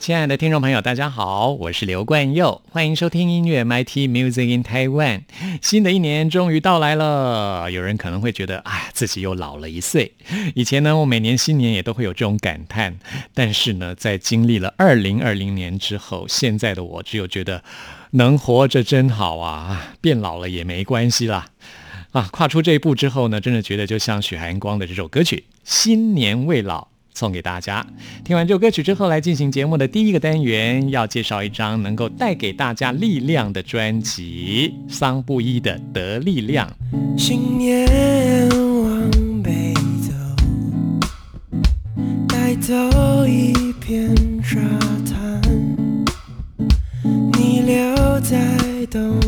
亲爱的听众朋友，大家好，我是刘冠佑，欢迎收听音乐 MIT Music in Taiwan。新的一年终于到来了，有人可能会觉得，哎，自己又老了一岁。以前呢，我每年新年也都会有这种感叹，但是呢，在经历了二零二零年之后，现在的我只有觉得，能活着真好啊，变老了也没关系啦。啊，跨出这一步之后呢，真的觉得就像许寒光的这首歌曲《新年未老》。送给大家。听完这首歌曲之后，来进行节目的第一个单元，要介绍一张能够带给大家力量的专辑——桑布一的《得力量》。新年往北走，带走一片沙滩，你留在东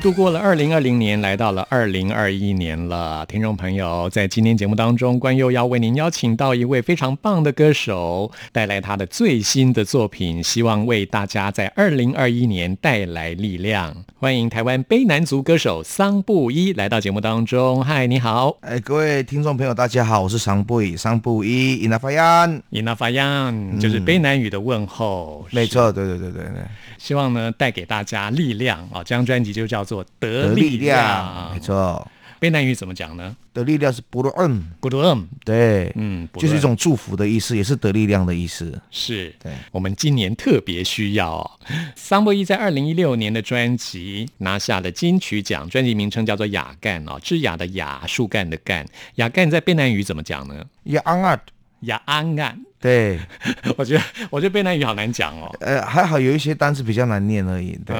度过了二零二零年，来到了二零二一年了。听众朋友，在今天节目当中，关佑要为您邀请到一位非常棒的歌手，带来他的最新的作品，希望为大家在二零二一年带来力量。欢迎台湾卑南族歌手桑布依来到节目当中。嗨，你好，哎，各位听众朋友，大家好，我是桑布依，桑布依，伊那法 yan 伊那法样，就是卑南语的问候。没错，对对对对对。希望呢带给大家力量啊！这张专辑就叫做《得力量》，没错。卑南语怎么讲呢？得力量是布鲁恩，布鲁恩，对，嗯，就是一种祝福的意思，也是得力量的意思。是，对，我们今年特别需要。哦。桑博伊在二零一六年的专辑拿下了金曲奖，专辑名称叫做《雅干》啊，枝雅的雅，树干的干。雅干在卑南语怎么讲呢？雅安啊，雅安啊。对，我觉得我觉得贝南语好难讲哦。呃，还好有一些单词比较难念而已。对，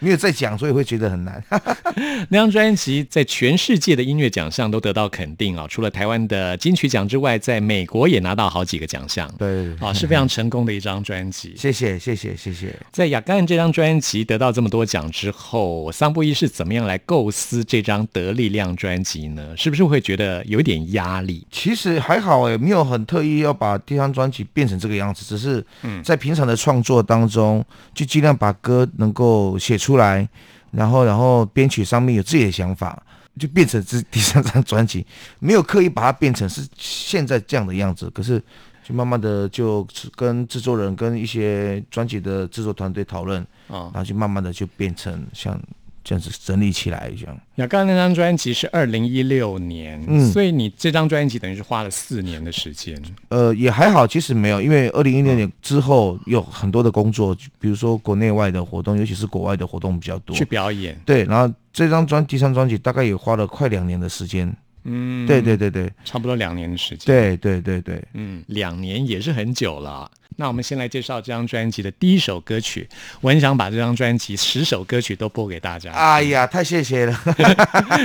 没有在讲，所以会觉得很难。那张专辑在全世界的音乐奖项都得到肯定啊，除了台湾的金曲奖之外，在美国也拿到好几个奖项。对，啊，是非常成功的一张专辑。谢谢，谢谢，谢谢。在雅干这张专辑得到这么多奖之后，桑布伊是怎么样来构思这张得力量专辑呢？是不是会觉得有一点压力？其实还好哎，没有很特意要把第三。专辑变成这个样子，只是在平常的创作当中，就尽量把歌能够写出来，然后然后编曲上面有自己的想法，就变成这 第三张专辑，没有刻意把它变成是现在这样的样子，可是就慢慢的就跟制作人跟一些专辑的制作团队讨论，然后就慢慢的就变成像。这样子整理起来这样。雅刚那张专辑是二零一六年，嗯，所以你这张专辑等于是花了四年的时间。呃，也还好，其实没有，因为二零一六年之后有很多的工作，比如说国内外的活动，尤其是国外的活动比较多。去表演。对，然后这张专第三专辑大概也花了快两年的时间。嗯，对对对对，差不多两年的时间。对对对对，嗯，两年也是很久了。那我们先来介绍这张专辑的第一首歌曲。我很想把这张专辑十首歌曲都播给大家。哎呀，太谢谢了。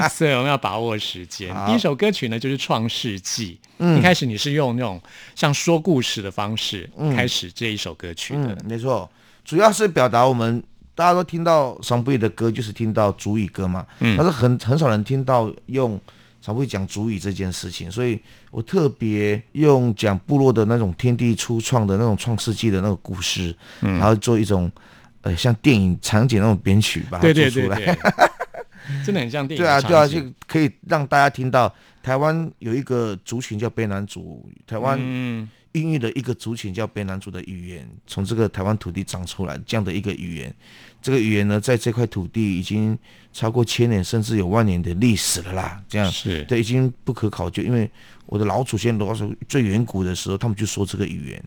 所以我们要把握时间。第一首歌曲呢，就是《创世纪》。嗯，一开始你是用那种像说故事的方式开始这一首歌曲的。没错，主要是表达我们大家都听到桑布伊的歌，就是听到主语歌嘛。嗯，但是很很少人听到用。常会讲主语这件事情，所以我特别用讲部落的那种天地初创的那种创世纪的那个故事，然后做一种呃像电影场景那种编曲把它做出来，真的很像电影。对啊，对啊，就可以让大家听到台湾有一个族群叫卑南族，台湾孕育的一个族群叫卑南族的语言，从这个台湾土地长出来这样的一个语言。这个语言呢，在这块土地已经超过千年，甚至有万年的历史了啦。这样是对，已经不可考究。因为我的老祖先罗说，最远古的时候，他们就说这个语言，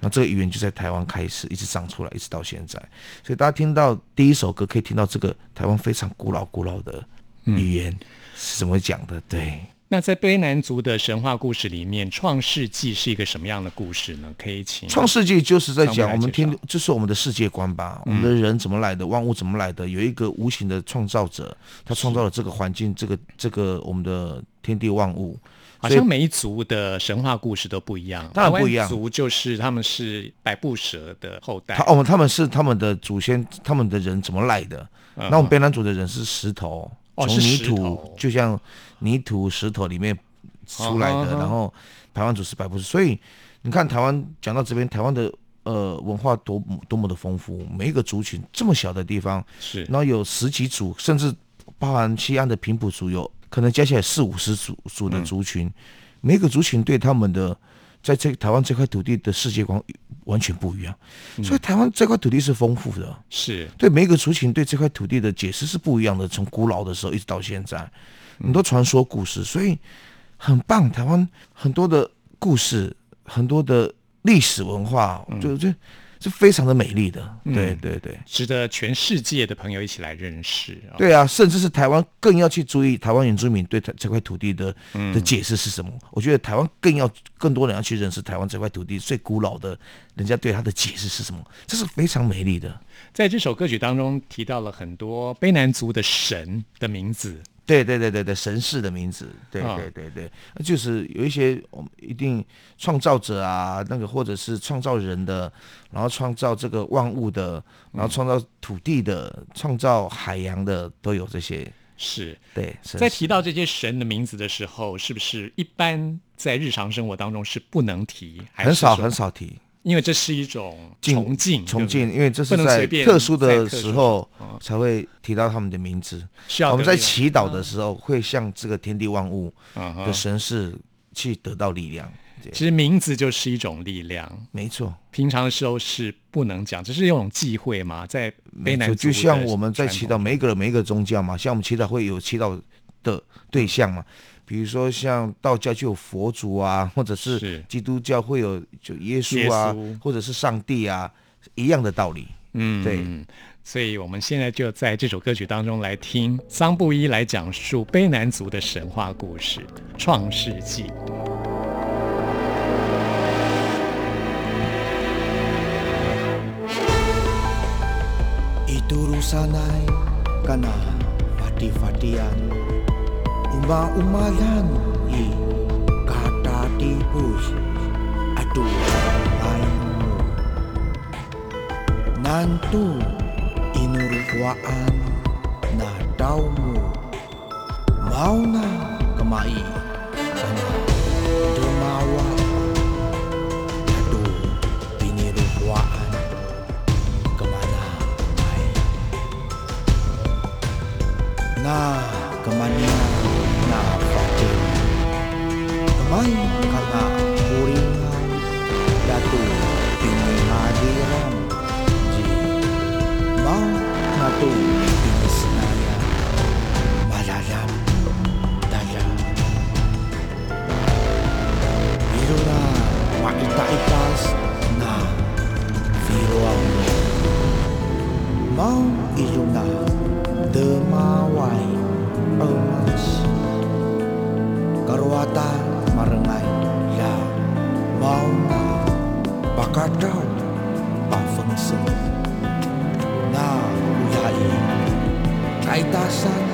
那这个语言就在台湾开始，一直长出来，一直到现在。所以大家听到第一首歌，可以听到这个台湾非常古老、古老的语言是怎么讲的。对。那在卑南族的神话故事里面，《创世纪》是一个什么样的故事呢？可以请《创世纪》就是在讲我们听，就是我们的世界观吧？我们的人怎么来的？万物怎么来的？有一个无形的创造者，他创造了这个环境，这个这个我们的天地万物。好像每一族的神话故事都不一样。当然不一样。族就是他们是百步蛇的后代。他哦，他们是他们的祖先，他们的人怎么来的？那我们卑南族的人是石头。从泥土，就像泥土、石头里面出来的，然后台湾族是百步所以你看台湾讲到这边，台湾的呃文化多多么的丰富，每一个族群这么小的地方，是，然后有十几组，甚至包含西安的平埔族，有可能加起来四五十组组的族群，每个族群对他们的。在这台湾这块土地的世界观完全不一样，所以台湾这块土地是丰富的，是对每一个族群对这块土地的解释是不一样的。从古老的时候一直到现在，很多传说故事，所以很棒。台湾很多的故事，很多的历史文化，就就。是非常的美丽的，对对对，值得全世界的朋友一起来认识。对啊，甚至是台湾更要去注意台湾原住民对这块土地的的解释是什么。我觉得台湾更要更多人要去认识台湾这块土地最古老的，人家对它的解释是什么，这是非常美丽的。在这首歌曲当中提到了很多卑南族的神的名字。对对对对对，神士的名字，对啊对对对，就是有一些我们一定创造者啊，那个或者是创造人的，然后创造这个万物的，然后创造土地的，创造海洋的，都有这些。是对，在提到这些神的名字的时候，是不是一般在日常生活当中是不能提？很少很少提因为这是一种崇敬，崇敬，因为这是在特殊的时候哦才会提到他们的名字。我们在祈祷的时候，会向这个天地万物的神是去得到力量。其实名字就是一种力量。没错。平常的时候是不能讲，这是一种忌讳嘛，在没错，卑南就像我们在祈祷每一个人每一个宗教嘛，像我们祈祷会有祈祷的对象嘛，比如说像道教就有佛祖啊，或者是是基督教会有就耶稣啊，耶稣或者是上帝啊，一样的道理。嗯，对嗯所以我们现在就在这首歌曲当中来听桑布伊来讲述卑南族的神话故事《创世纪》。Iturusanay ka na fati-fatian Umalan i kata tibus adu ayo nantu inurkuaan na Mau mauna kemai sana dermawan, aduh, inurkuaan kemana? Mai na kemana? Hai karena kuringan datu tinggi hadiran ji bang datu tinggi senaya malalam dalam birura wakita ikas na viru amu mau ilunga demawan 大山。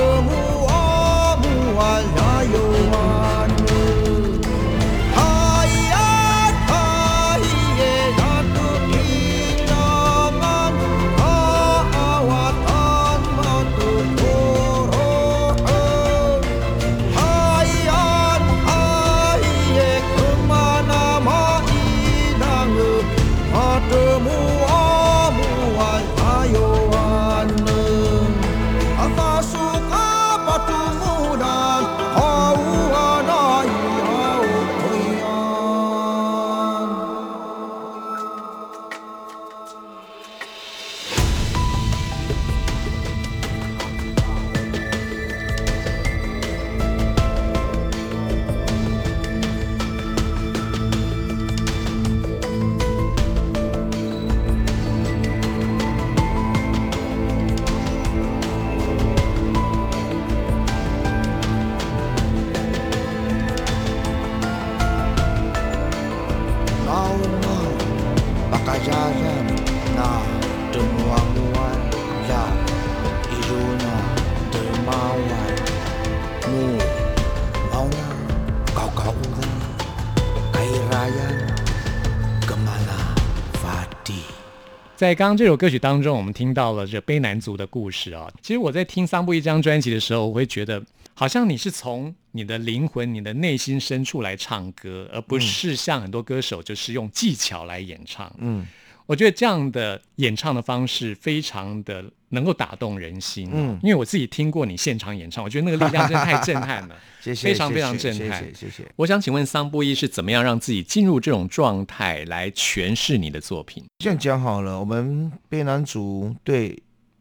这牧马牧鞍在刚刚这首歌曲当中，我们听到了这卑南族的故事啊。其实我在听桑布一张专辑的时候，我会觉得好像你是从你的灵魂、你的内心深处来唱歌，而不是像很多歌手就是用技巧来演唱。嗯，我觉得这样的演唱的方式非常的能够打动人心、啊。嗯因为我自己听过你现场演唱，我觉得那个力量真的太震撼了，谢谢，非常非常震撼。谢谢谢谢。我想请问桑布伊是怎么样让自己进入这种状态来诠释你的作品？这样讲好了，我们卑南族对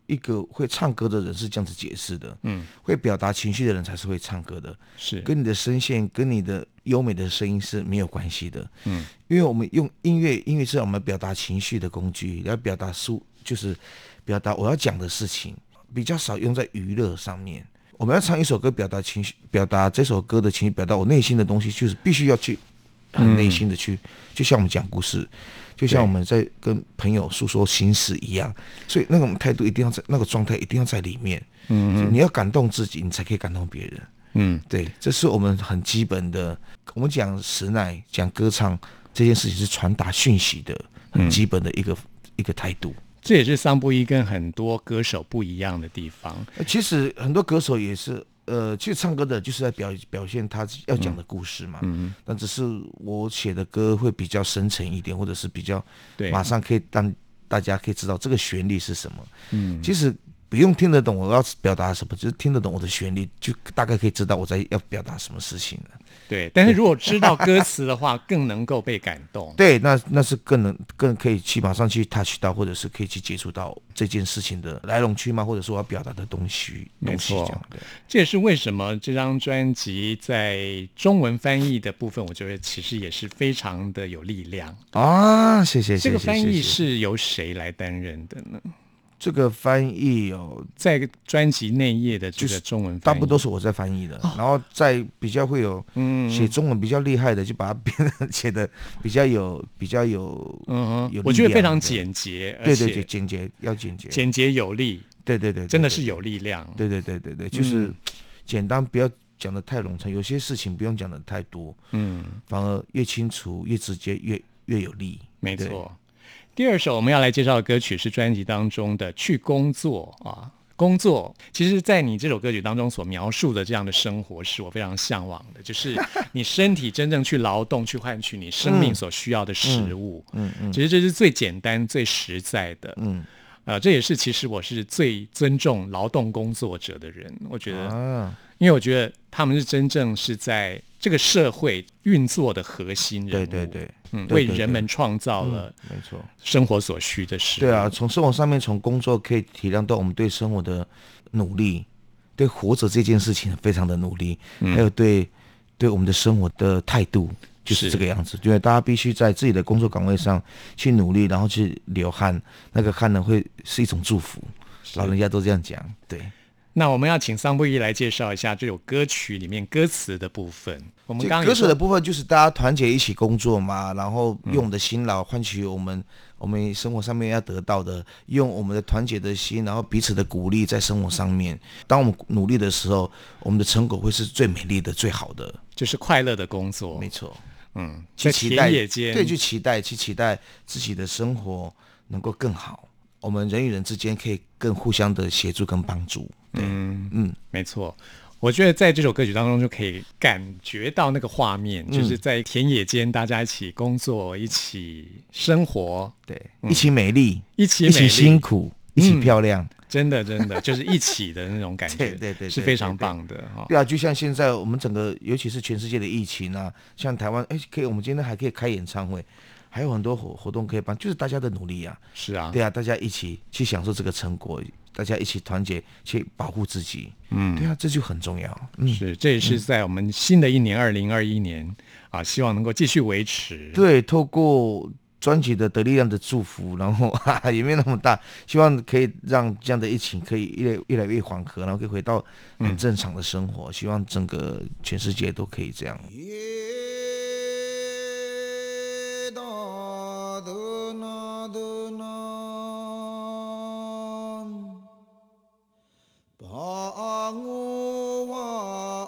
一个会唱歌的人是这样子解释的：嗯，会表达情绪的人才是会唱歌的，是。跟你的声线、跟你的优美的声音是没有关系的。嗯，因为我们用音乐，音乐是我们表达情绪的工具，来表达抒，就是表达我要讲的事情，比较少用在娱乐上面。我们要唱一首歌，表达情绪，表达这首歌的情绪，表达我内心的东西，就是必须要去很内心的去，就像我们讲故事，就像我们在跟朋友诉说心事一样。所以那种态度一定要在那个状态一定要在里面。嗯，你要感动自己，你才可以感动别人。嗯，对，这是我们很基本的。我们讲实乃，讲歌唱这件事情是传达讯息的很基本的一个、一个态度。这也是桑布伊跟很多歌手不一样的地方。呃其实很多歌手也是，呃，其实唱歌的就是在表表现他要讲的故事嘛。嗯但只是我写的歌会比较深沉一点，或者是比较对，马上可以让大家可以知道这个旋律是什么。嗯，其实不用听得懂我要表达什么，就是听得懂我的旋律，就大概可以知道我在要表达什么事情了。对。但是如果知道歌词的话，更能够被感动。对，那那是更能更可以去马上去 touch 到，或者是可以去接触到这件事情的来龙去脉，或者说我要表达的东西没错东西这样。对，这也是为什么这张专辑在中文翻译的部分，我觉得其实也是非常的有力量。啊，谢谢谢谢。这个翻译是由谁来担任的呢？这个翻译哦，在专辑内页的这个就是中文大部分都是我在翻译的，然后在比较会有嗯写中文比较厉害的，就把它变得写的比较有比较有，嗯我觉得非常简洁，而对对对，简洁要简洁，简洁有力，对对对，真的是有力量。对对对对对，就是嗯简单，不要讲的太冗长，有些事情不用讲的太多，嗯，反而越清楚、越直接、越越有力。对没错。第二首我们要来介绍的歌曲是专辑当中的《去工作》啊。工作，其实，在你这首歌曲当中所描述的这样的生活，是我非常向往的，就是你身体真正去劳动，去换取你生命所需要的食物。嗯嗯其实这是最简单、最实在的。嗯呃，这也是其实我是最尊重劳动工作者的人。我觉得，啊，因为我觉得他们是真正是在这个社会运作的核心人物。对对对，嗯，为人们创造了没错。生活所需的事。对啊，，从生活上面，从工作可以体谅到我们对生活的努力，对活着这件事情非常的努力，嗯还有对对我们的生活的态度就是是这个样子。因为大家必须在自己的工作岗位上去努力，然后去流汗，那个汗呢会是一种祝福。老人家都这样讲，对。那我们要请桑布伊来介绍一下这首歌曲里面歌词的部分。我们刚刚歌词的部分就是大家团结一起工作嘛，然后用我们的辛劳换取我们、我们生活上面要得到的，用我们的团结的心，然后彼此的鼓励在生活上面。当我们努力的时候，我们的成果会是最美丽的、最好的。就是快乐的工作没，错，嗯，在去期待田野间，对，去期待，去期待自己的生活能够更好。我们人与人之间可以更互相的协助跟帮助。对，嗯嗯，没错。我觉得在这首歌曲当中就可以感觉到那个画面，嗯。就是在田野间大家一起工作、一起生活、对，一起美丽，一起一起辛苦，一起嗯漂亮。真的真的就是一起的那种感觉，对对是非常棒的哈。对啊，就像现在我们整个，尤其是全世界的疫情啊，像台湾，哎，可以，我们今天还可以开演唱会，还有很多活活动可以办，就是大家的努力啊，是啊，对啊，大家一起去享受这个成果，大家一起团结去保护自己，嗯。对啊，这就很重要，嗯，是，这也是在我们新的一年二零二一年啊，希望能够继续维持。对，透过专辑的得力量的祝福，然后 哈哈也没有那么大，希望可以让这样的疫情可以越来越来越缓和，然后可以回到很正常的生活，希望整个全世界都可以这样。啊，我啊，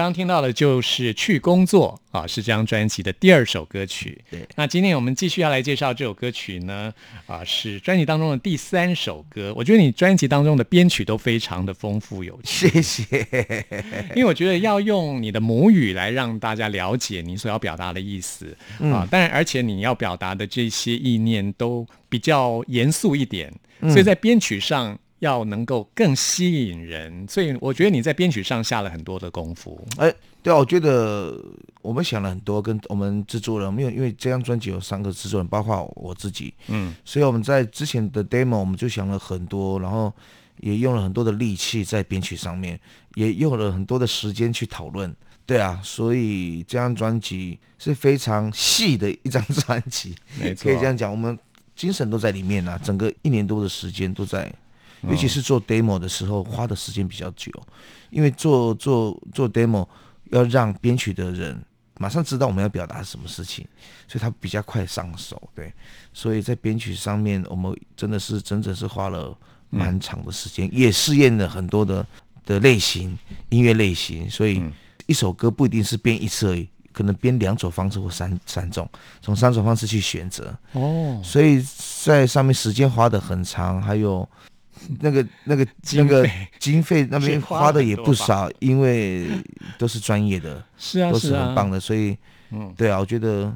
刚刚听到的就是《去工作》啊，是这张专辑的第二首歌曲。对那今天我们继续要来介绍这首歌曲呢，啊，是专辑当中的第三首歌。我觉得你专辑当中的编曲都非常的丰富有趣，谢谢。因为我觉得要用你的母语来让大家了解你所要表达的意思、啊。当然，而且你要表达的这些意念都比较严肃一点，所以在编曲上。要能够更吸引人，所以我觉得你在编曲上下了很多的功夫。哎，对啊，我觉得我们想了很多，跟我们制作人，因为因为这张专辑有三个制作人，包括我自己，嗯，所以我们在之前的 demo 我们就想了很多，然后也用了很多的力气在编曲上面，也用了很多的时间去讨论。对啊，所以这张专辑是非常细的一张专辑，没错可以这样讲，我们精神都在里面啊，整个一年多的时间都在。尤其是做 demo 的时候，花的时间比较久，因为做做做 demo 要让编曲的人马上知道我们要表达什么事情，所以他比较快上手。对，所以在编曲上面，我们真的是整整是花了蛮长的时间，也试验了很多的的类型音乐类型，所以一首歌不一定是编一次而已。可能编两种方式或三三种，从三种方式去选择，哦，所以在上面时间花的很长，还有那个那个那个经费那边花花的也不少，因为都是专业的，是啊，都是很棒的，所以嗯。对啊，我觉得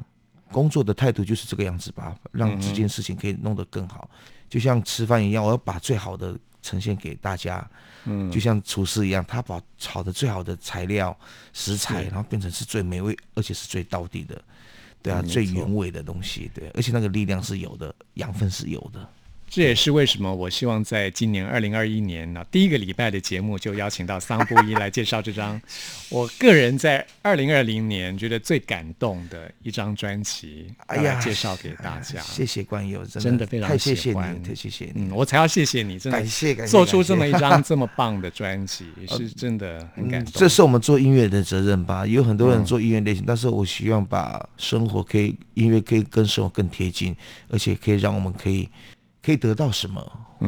工作的态度就是这个样子吧，让这件事情可以弄得更好，就像吃饭一样，我要把最好的呈现给大家。嗯。就像厨师一样，他把炒的最好的材料食材，然后变成是最美味，而且是最到底的，对啊，最原味的东西，对，而且那个力量是有的，养分是有的。这也是为什么我希望在今年二零二一年呢第一个礼拜的节目就邀请到桑布伊来介绍这张 我个人在二零二零年觉得最感动的一张专辑，哎呀介绍给大家。谢谢关友，真的非常太谢谢你，太谢谢你。嗯，我才要谢谢你，真的感谢感谢做出这么一张这么棒的专辑，是真的很感动。嗯这是我们做音乐的责任吧。有很多人做音乐类型，但是我希望把生活可以音乐可以跟生活更贴近，而且可以让我们可以可以得到什么，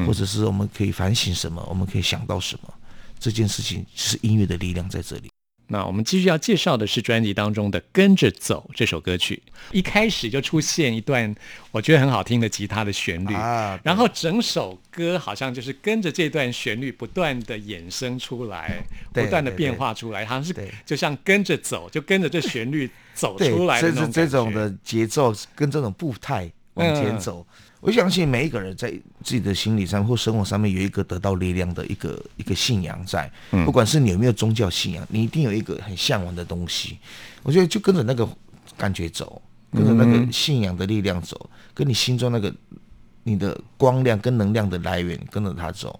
或者是我们可以反省什么，我们可以想到什么。这件事情是音乐的力量在这里。那我们继续要介绍的是专辑当中的《跟着走》这首歌曲，一开始就出现一段我觉得很好听的吉他的旋律，啊然后整首歌好像就是跟着这段旋律不断的衍生出来，不断的变化出来，好像是就像跟着走，就跟着这旋律走出来的这种这种的节奏跟这种步态往前走。我相信每一个人在自己的心理上或生活上面有一个得到力量的一个一个信仰在，不管是你有没有宗教信仰，你一定有一个很向往的东西。我觉得就跟着那个感觉走，跟着那个信仰的力量走，跟你心中那个你的光亮跟能量的来源，跟着它走，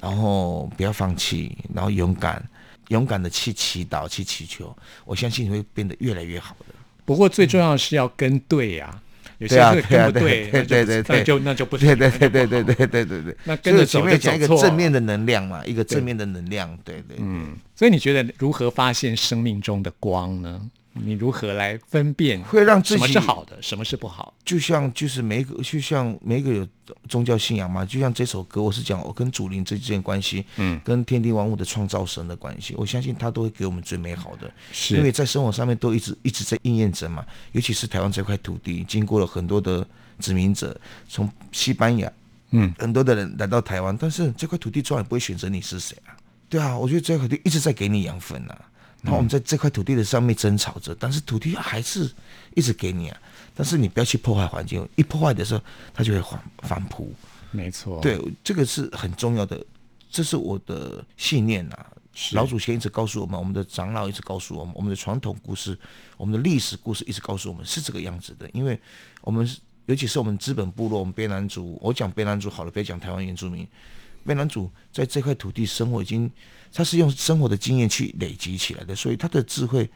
然后不要放弃，然后勇敢，勇敢的去祈祷、去祈求，我相信你会变得越来越好的。不过最重要的是要跟对呀、有些对啊会跟不对啊对对对就那就不对对对对对对对对对，那跟着前面讲一个正面的能量嘛，一个正面的能量，对对，嗯，所以你觉得如何发现生命中的光呢？你如何来分辨会让自己什么是好的，什么是不好？就像就是每个，就像每个有宗教信仰嘛，就像这首歌，我是讲我跟主灵之间关系，嗯，跟天地万物的创造神的关系，我相信他都会给我们最美好的，是。因为在生活上面都一直一直在应验着嘛，尤其是台湾这块土地，经过了很多的殖民者，从西班牙，嗯，很多的人来到台湾，但是这块土地从来不会选择你是谁啊，对啊，我觉得这块土地一直在给你养分啊。然后我们在这块土地的上面争吵着，但是土地还是一直给你啊。但是你不要去破坏环境，一破坏的时候，它就会反反扑。没错，，对，这个是很重要的，这是我的信念啊。老祖先一直告诉我们，我们的长老一直告诉我们，我们的传统故事、我们的历史故事一直告诉我们是这个样子的。因为我们是尤其是我们资本部落，我们卑南族，我讲卑南族好了，别讲台湾原住民。卑南族在这块土地生活，已经他是用生活的经验去累积起来的，所以他的智慧，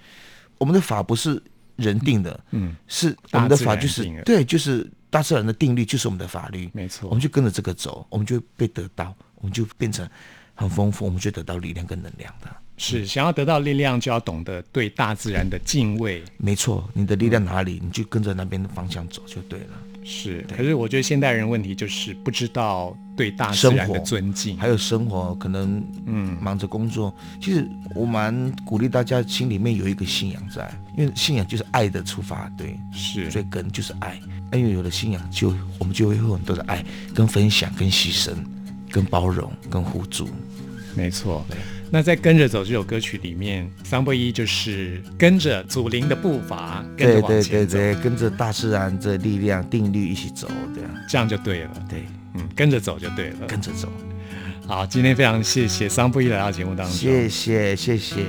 我们的法不是人定的，嗯，是我们的法就是对，就是大自然的定律，就是我们的法律，没错我们就跟着这个走，我们就会被得到，我们就变成很丰富，我们就得到力量跟能量的。是想要得到力量，就要懂得对大自然的敬畏。没错，你的力量哪里，你就跟着那边的方向走就对了。是，可是我觉得现代人问题就是不知道对大自然的尊敬，还有生活可能嗯忙着工作，其实我蛮鼓励大家心里面有一个信仰在，因为信仰就是爱的出发，对，是最根就是爱。因为有了信仰，就我们就会有很多的爱、跟分享、跟牺牲、跟包容、跟互助。没错。那在《跟着走》这首歌曲里面，桑波一就是跟着祖灵的步伐，跟着对对往前走，对对，跟着大自然的力量、定律一起走，这样这样就对了。对，嗯，跟着走就对了。跟着走。好，今天非常谢谢桑布一来到节目当中。谢谢谢谢，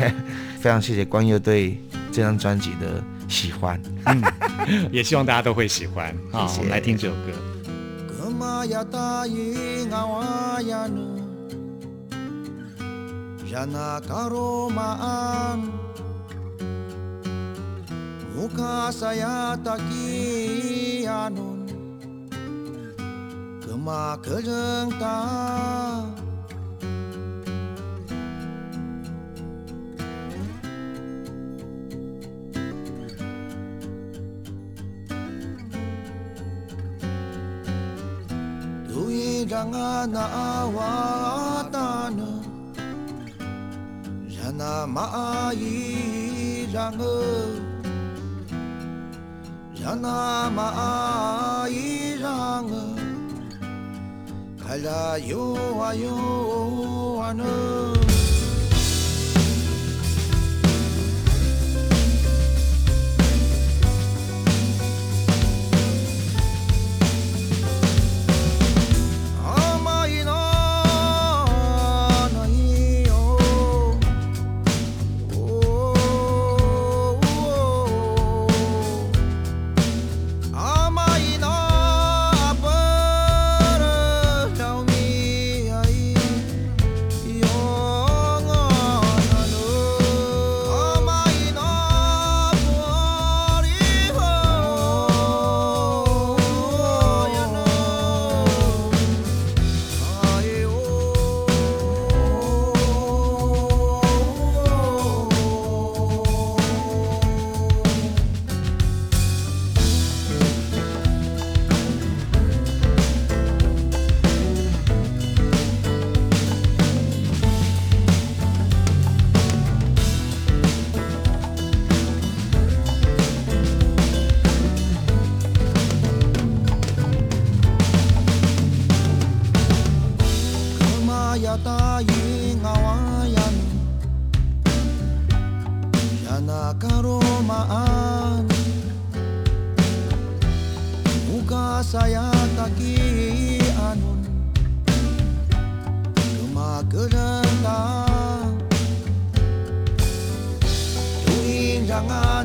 非常谢谢光佑对这张专辑的喜欢。嗯 也希望大家都会喜欢。好，谢谢我们来听这首歌。Jana karomaan Muka saya tak kianun Kema kejengta. Tui jangan na Tui jangan awatana. 하나 마이랑어 자나 마이랑어 갈라 요와 요와는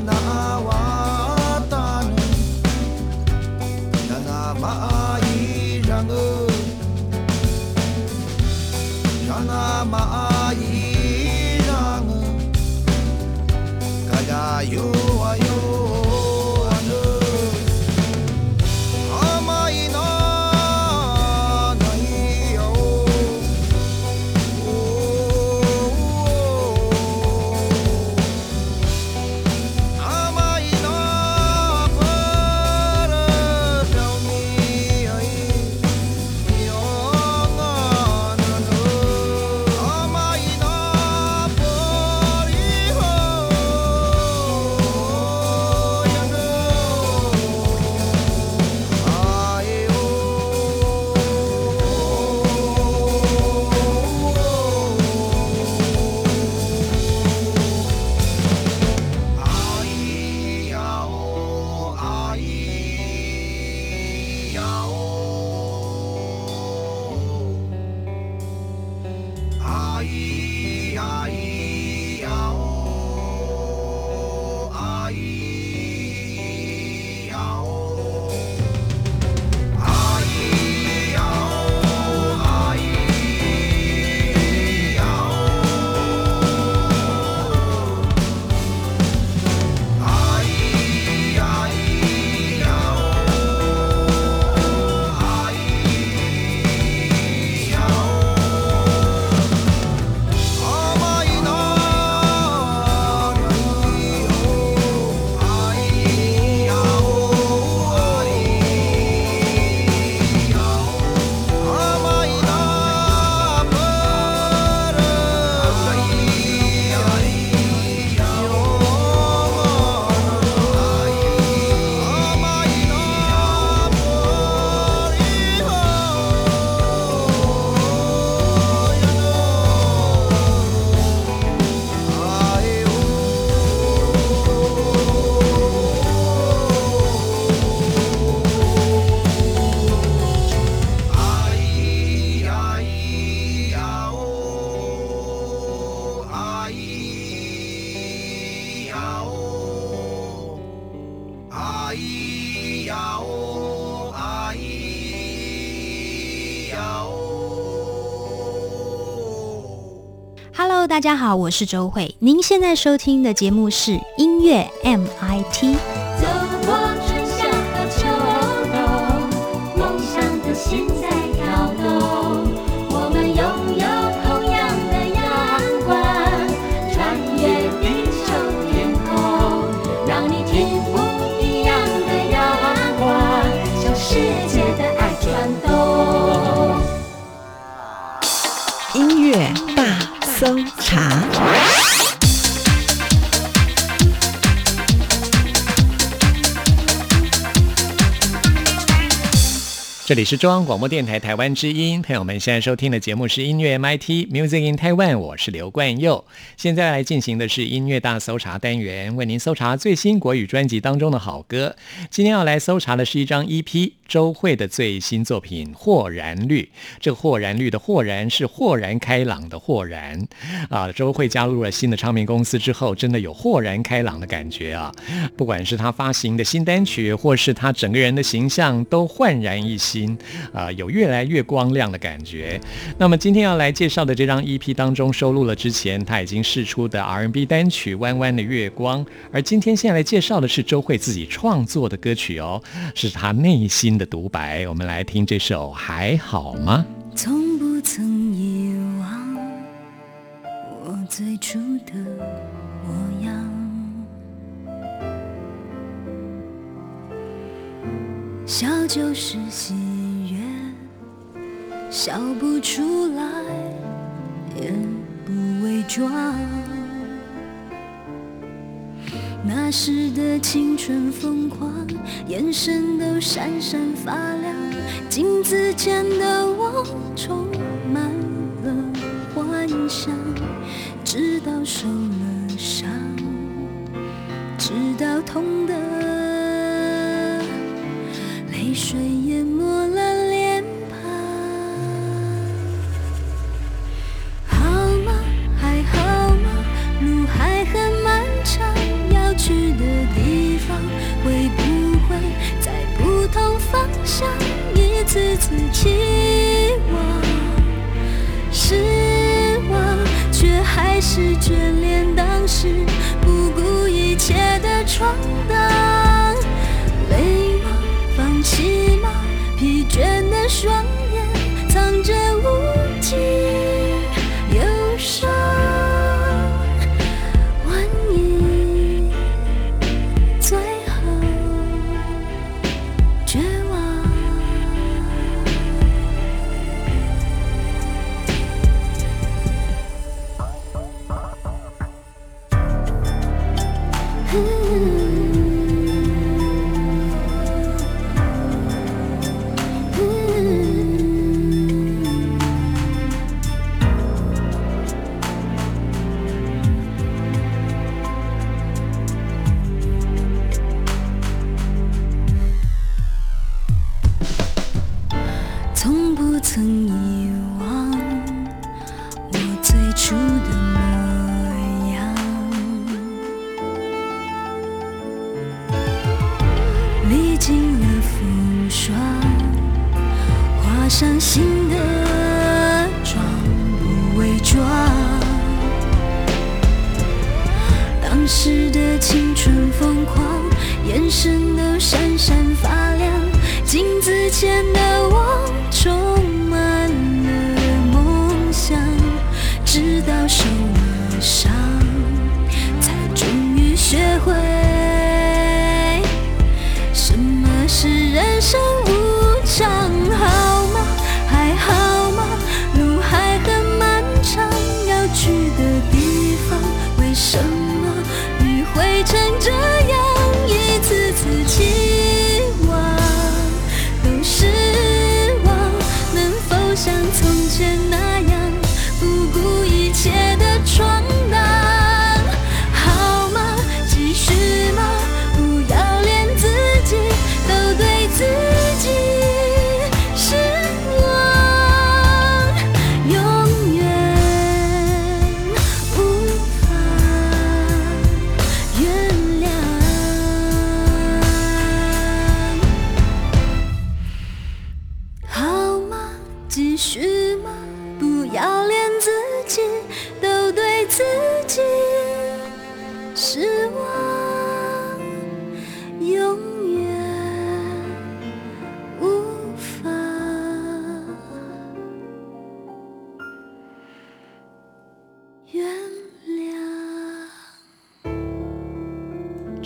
naawa 好，我是周慧。您现在收听的节目是音乐 MIT。这里是中央广播电台台湾之音，朋友们现在收听的节目是音乐 MIT Music in Taiwan，我是刘冠佑。现在来进行的是音乐大搜查单元，为您搜查最新国语专辑当中的好歌。今天要来搜查的是一张 EP，周蕙的最新作品《豁然绿》。这豁然绿的豁然是豁然开朗的豁然啊。周蕙加入了新的唱片公司之后，真的有豁然开朗的感觉啊。不管是她发行的新单曲，或是她整个人的形象，都焕然一新。心啊、有越来越光亮的感觉。那么今天要来介绍的这张 EP 当中收录了之前他已经试出的 R&B 单曲《弯弯的月光》，而今天现在来介绍的是周蕙自己创作的歌曲哦，是她内心的独白。我们来听这首《还好吗》。从不曾遗忘我最初的模样。笑就是喜，笑不出来，也不伪装。那时的青春疯狂，眼神都闪闪发亮，镜子前的我充满了幻想，直到受了伤，直到痛的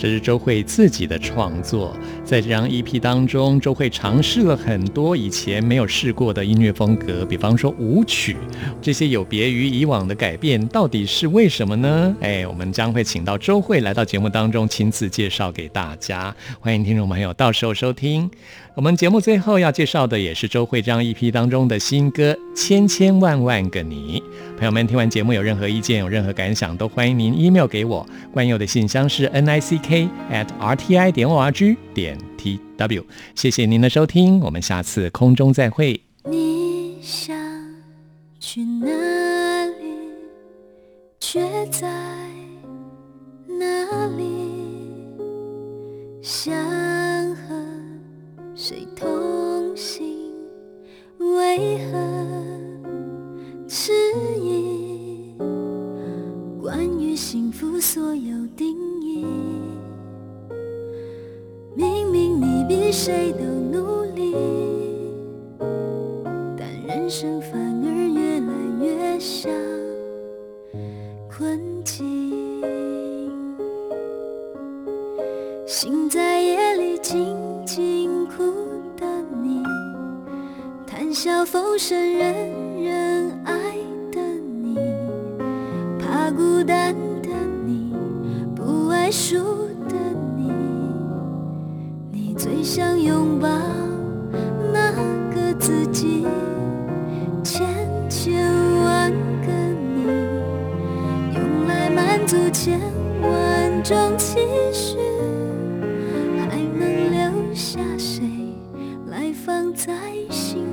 这是周慧自己的创作，在这张 EP 当中，周慧尝试了很多以前没有试过的音乐风格，比方说舞曲，这些有别于以往的改变，到底是为什么呢？哎，我们将会请到周慧来到节目当中，亲自介绍给大家，欢迎听众朋友到时候收听。我们节目最后要介绍的也是周慧这张 EP 当中的新歌《千千万万个你》。朋友们听完节目有任何意见、有任何感想，都欢迎您 email 给我。关佑的信箱是 n i c k at r t i 点 o r g 点 t w。谢谢您的收听，我们下次空中再会。你想去哪里，却在哪里？想和谁同行，为何迟疑？关于幸福所有定义。明明你比谁都努力，但人生反而越来越像困境。心在夜里静静哭的你，谈笑风生人人爱的你，怕孤单的你，不爱输。最想拥抱那个自己，千千万个你，用来满足千万种期许，还能留下谁来放在心？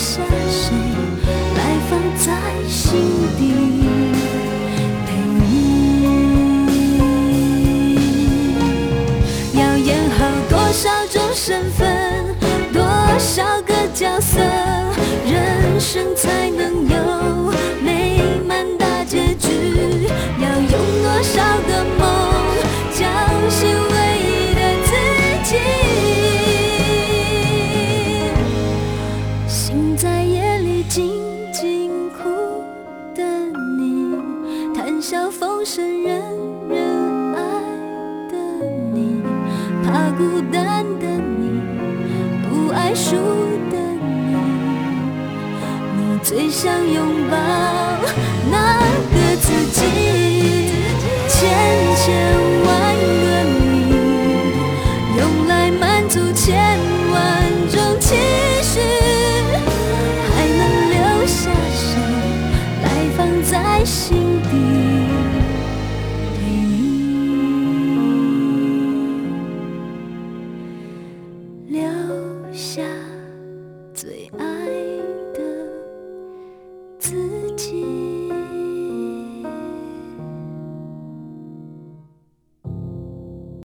下谁来放在心底陪你？要演好多少种身份，多少个角色，人生才能有美满大结局？要用多少个梦，孤单的你，不爱输的你，你最想拥抱那个自己，千千万个你，用来满足千